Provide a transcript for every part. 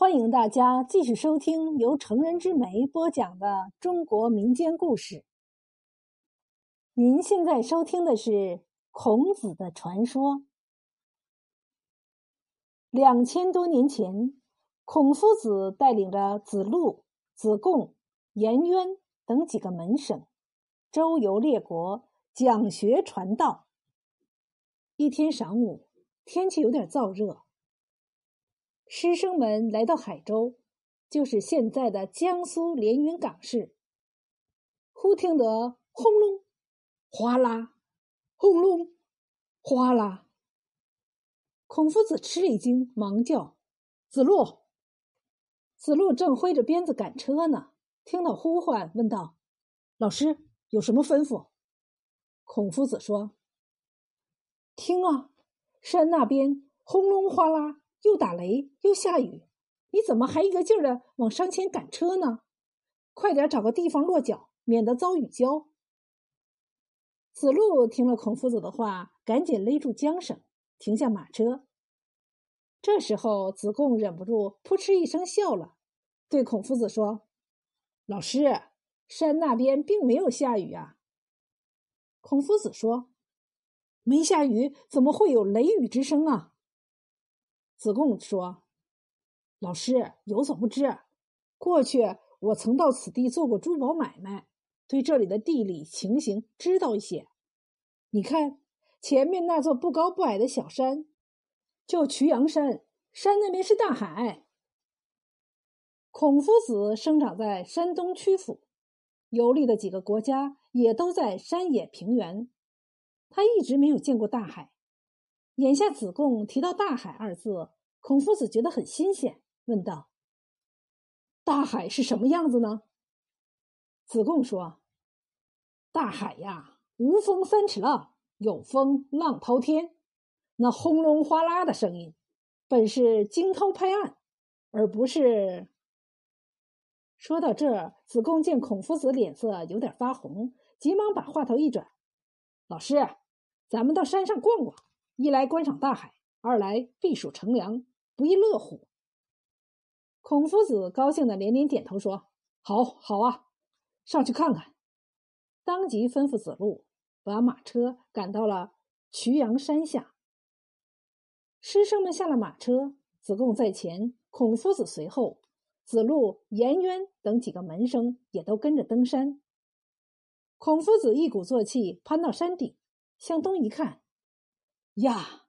欢迎大家继续收听由成人之美播讲的中国民间故事。您现在收听的是孔子的传说。两千多年前，孔夫子带领着子路、子贡、颜渊等几个门生，周游列国，讲学传道。一天晌午，天气有点燥热。师生们来到海州，就是现在的江苏连云港市。忽听得轰隆、哗啦、轰隆、哗啦。孔夫子吃了一惊，忙叫：“子路！”子路正挥着鞭子赶车呢，听到呼唤，问道：“老师有什么吩咐？”孔夫子说：“听啊，山那边轰隆哗啦。”又打雷又下雨，你怎么还一个劲儿的往山前赶车呢？快点找个地方落脚，免得遭雨浇。子路听了孔夫子的话，赶紧勒住缰绳，停下马车。这时候，子贡忍不住扑哧一声笑了，对孔夫子说：“老师，山那边并没有下雨啊。”孔夫子说：“没下雨，怎么会有雷雨之声啊？”子贡说：“老师有所不知，过去我曾到此地做过珠宝买卖，对这里的地理情形知道一些。你看，前面那座不高不矮的小山，叫曲阳山，山那边是大海。孔夫子生长在山东曲阜，游历的几个国家也都在山野平原，他一直没有见过大海。”眼下子贡提到“大海”二字，孔夫子觉得很新鲜，问道：“大海是什么样子呢？”子贡说：“大海呀，无风三尺浪，有风浪滔天。那轰隆哗啦的声音，本是惊涛拍岸，而不是……”说到这，子贡见孔夫子脸色有点发红，急忙把话头一转：“老师，咱们到山上逛逛。”一来观赏大海，二来避暑乘凉，不亦乐乎？孔夫子高兴的连连点头说：“好，好啊，上去看看。”当即吩咐子路把马车赶到了曲阳山下。师生们下了马车，子贡在前，孔夫子随后，子路、颜渊等几个门生也都跟着登山。孔夫子一鼓作气攀到山顶，向东一看。呀！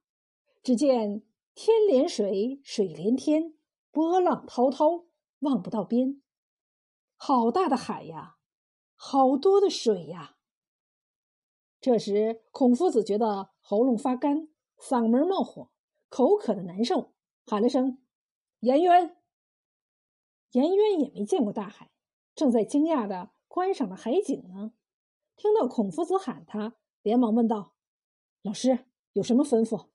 只见天连水，水连天，波浪滔滔，望不到边。好大的海呀，好多的水呀！这时，孔夫子觉得喉咙发干，嗓门冒火，口渴的难受，喊了声：“颜渊！”颜渊也没见过大海，正在惊讶的观赏着海景呢。听到孔夫子喊他，连忙问道：“老师。”有什么吩咐？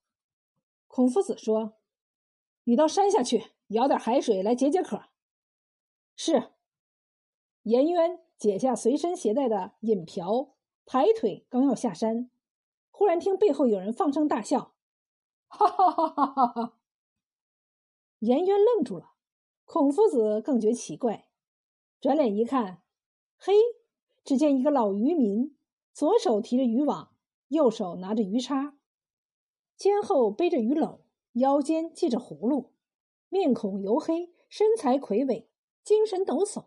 孔夫子说：“你到山下去舀点海水来解解渴。”是。颜渊解下随身携带的饮瓢，抬腿刚要下山，忽然听背后有人放声大笑：“哈哈哈哈哈哈！”颜渊愣住了，孔夫子更觉奇怪，转脸一看，嘿，只见一个老渔民，左手提着渔网，右手拿着鱼叉。肩后背着鱼篓，腰间系着葫芦，面孔黝黑，身材魁伟，精神抖擞，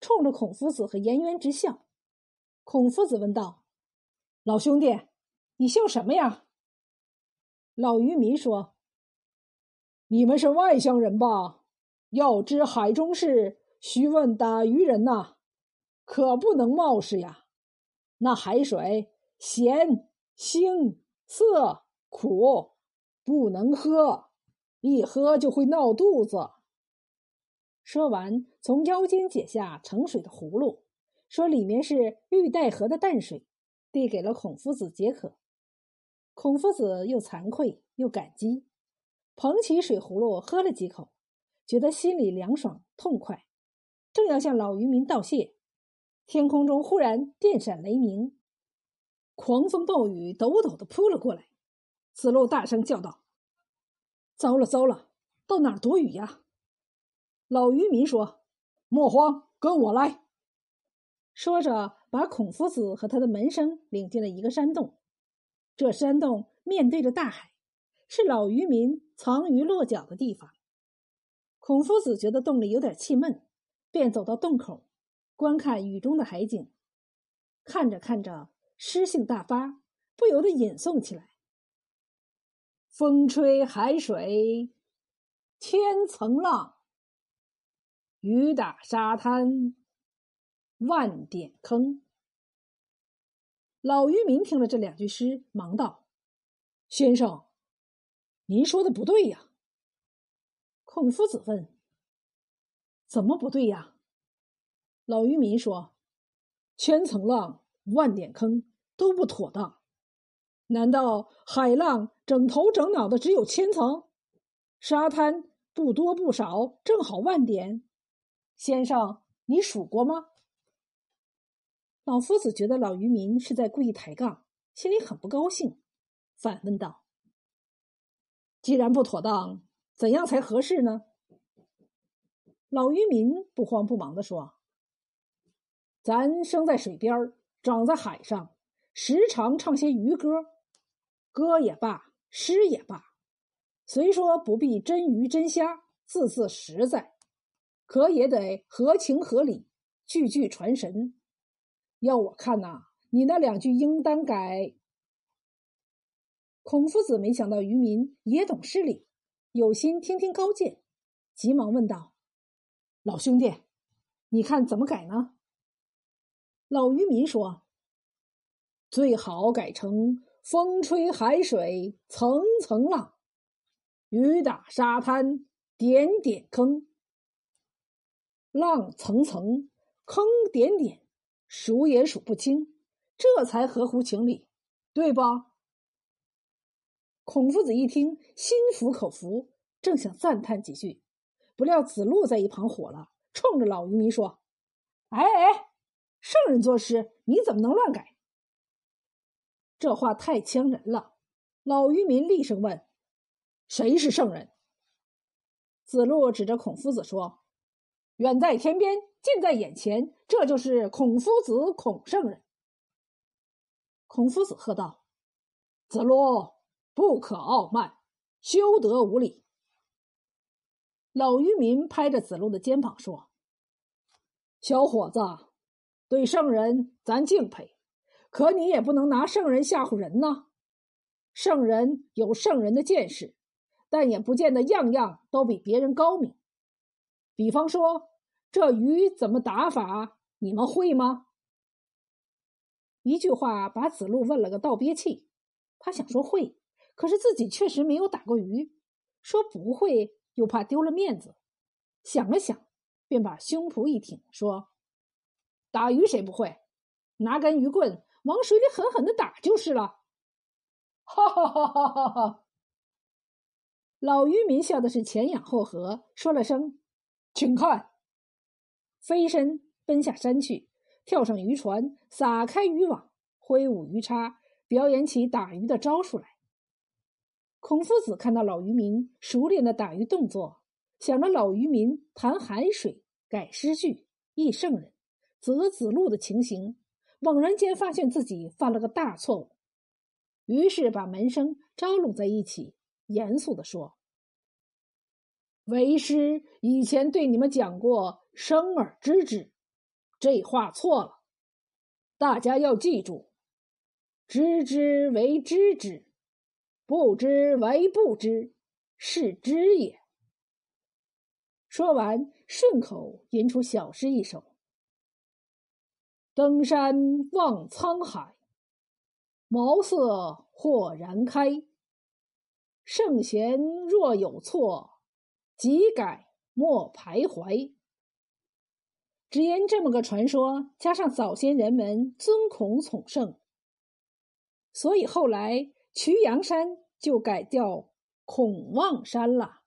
冲着孔夫子和颜渊直笑。孔夫子问道：“老兄弟，你笑什么呀？”老渔民说：“你们是外乡人吧？要知海中事，须问打渔人呐，可不能冒失呀。那海水咸、腥、涩。”苦，不能喝，一喝就会闹肚子。说完，从腰间解下盛水的葫芦，说里面是玉带河的淡水，递给了孔夫子解渴。孔夫子又惭愧又感激，捧起水葫芦喝了几口，觉得心里凉爽痛快，正要向老渔民道谢，天空中忽然电闪雷鸣，狂风暴雨抖抖的扑了过来。子路大声叫道：“糟了，糟了，到哪儿躲雨呀？”老渔民说：“莫慌，跟我来。”说着，把孔夫子和他的门生领进了一个山洞。这山洞面对着大海，是老渔民藏鱼落脚的地方。孔夫子觉得洞里有点气闷，便走到洞口，观看雨中的海景。看着看着，诗兴大发，不由得吟诵起来：“风吹海水千层浪，雨打沙滩。”万点坑。老渔民听了这两句诗，忙道：“先生，您说的不对呀。”孔夫子问：“怎么不对呀？”老渔民说：“千层浪，万点坑，都不妥当。难道海浪整头整脑的只有千层，沙滩不多不少，正好万点？先生，你数过吗？”老夫子觉得老渔民是在故意抬杠，心里很不高兴，反问道：“既然不妥当，怎样才合适呢？”老渔民不慌不忙的说：“咱生在水边长在海上，时常唱些渔歌，歌也罢，诗也罢，虽说不必真鱼真虾，字字实在，可也得合情合理，句句传神。”要我看呐，你那两句应当改。孔夫子没想到渔民也懂诗理，有心听听高见，急忙问道：“老兄弟，你看怎么改呢？”老渔民说：“最好改成‘风吹海水层层浪，雨打沙滩点点坑’，浪层层，坑点点。”数也数不清，这才合乎情理，对吧？孔夫子一听，心服口服，正想赞叹几句，不料子路在一旁火了，冲着老渔民说：“哎哎，圣人作诗，你怎么能乱改？”这话太呛人了。老渔民厉声问：“谁是圣人？”子路指着孔夫子说：“远在天边。”近在眼前，这就是孔夫子，孔圣人。孔夫子喝道：“子路，不可傲慢，休得无礼。”老渔民拍着子路的肩膀说：“小伙子，对圣人咱敬佩，可你也不能拿圣人吓唬人呐。圣人有圣人的见识，但也不见得样样都比别人高明。比方说。”这鱼怎么打法？你们会吗？一句话把子路问了个倒憋气。他想说会，可是自己确实没有打过鱼，说不会又怕丢了面子。想了想，便把胸脯一挺，说：“打鱼谁不会？拿根鱼棍往水里狠狠的打就是了。”哈哈哈哈哈哈！老渔民笑的是前仰后合，说了声：“请看。”飞身奔下山去，跳上渔船，撒开渔网，挥舞鱼叉，表演起打鱼的招数来。孔夫子看到老渔民熟练的打鱼动作，想着老渔民谈海水、改诗句、忆圣人、择子路的情形，猛然间发现自己犯了个大错误，于是把门生招拢在一起，严肃地说：“为师以前对你们讲过。”生而知之，这话错了。大家要记住：知之为知之，不知为不知，是知也。说完，顺口吟出小诗一首：“登山望沧海，茅塞豁然开。圣贤若有错，即改莫徘徊。”只因这么个传说，加上早先人们尊孔宠圣，所以后来曲阳山就改叫孔望山了。